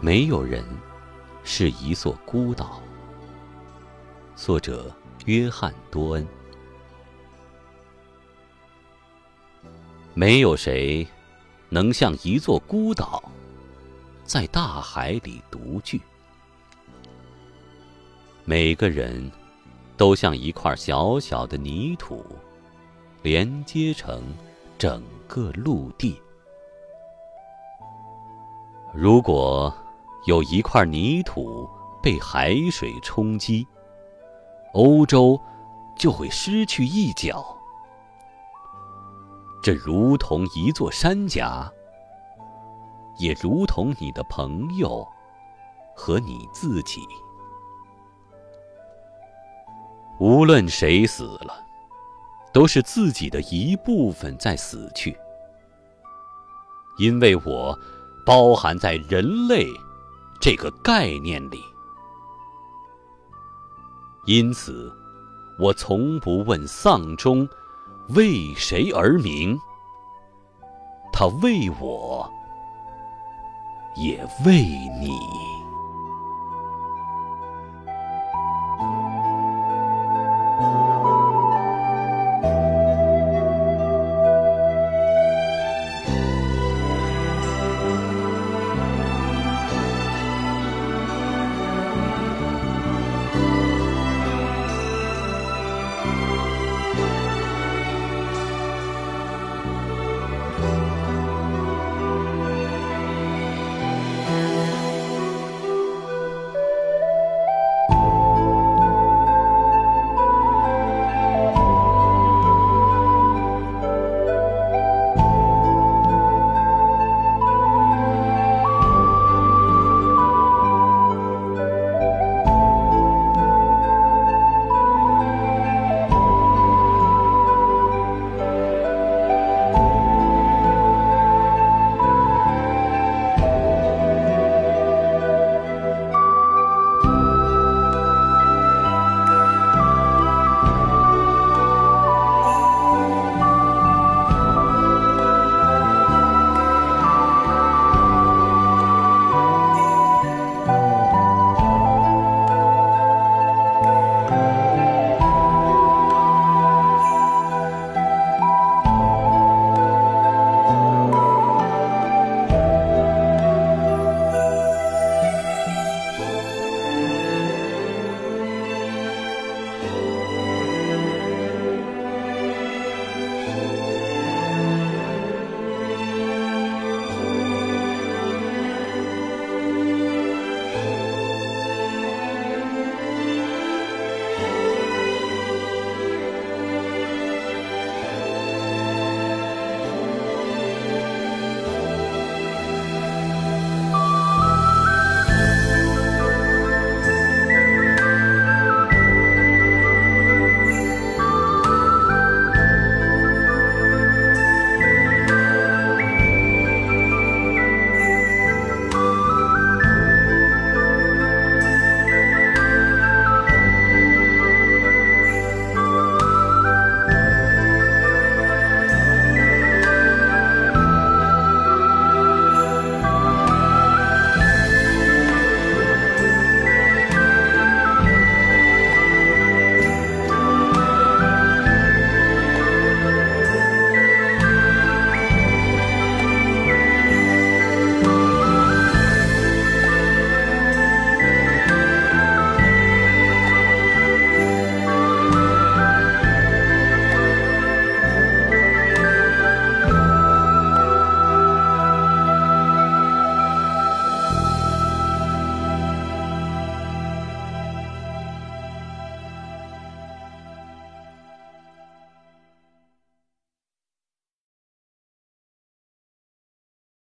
没有人是一座孤岛。作者：约翰·多恩。没有谁能像一座孤岛，在大海里独居。每个人都像一块小小的泥土，连接成整个陆地。如果有一块泥土被海水冲击，欧洲就会失去一角。这如同一座山崖，也如同你的朋友和你自己。无论谁死了，都是自己的一部分在死去，因为我包含在“人类”这个概念里。因此，我从不问丧钟。为谁而鸣？它为我，也为你。